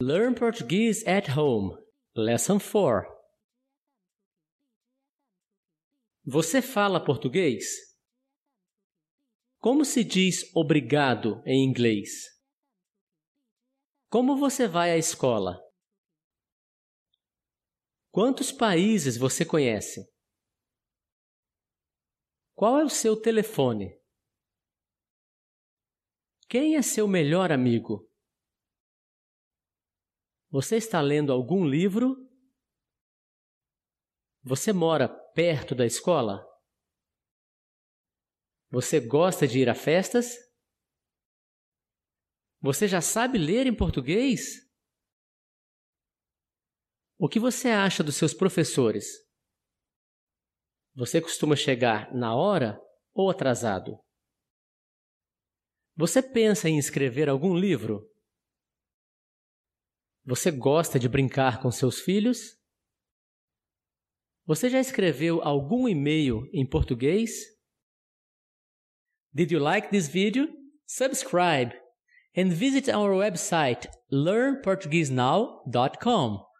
Learn Portuguese at Home. Lesson 4. Você fala português? Como se diz obrigado em inglês? Como você vai à escola? Quantos países você conhece? Qual é o seu telefone? Quem é seu melhor amigo? Você está lendo algum livro? Você mora perto da escola? Você gosta de ir a festas? Você já sabe ler em português? O que você acha dos seus professores? Você costuma chegar na hora ou atrasado? Você pensa em escrever algum livro? Você gosta de brincar com seus filhos? Você já escreveu algum e-mail em português? Did you like this video? Subscribe and visit our website learnportuguesenow.com.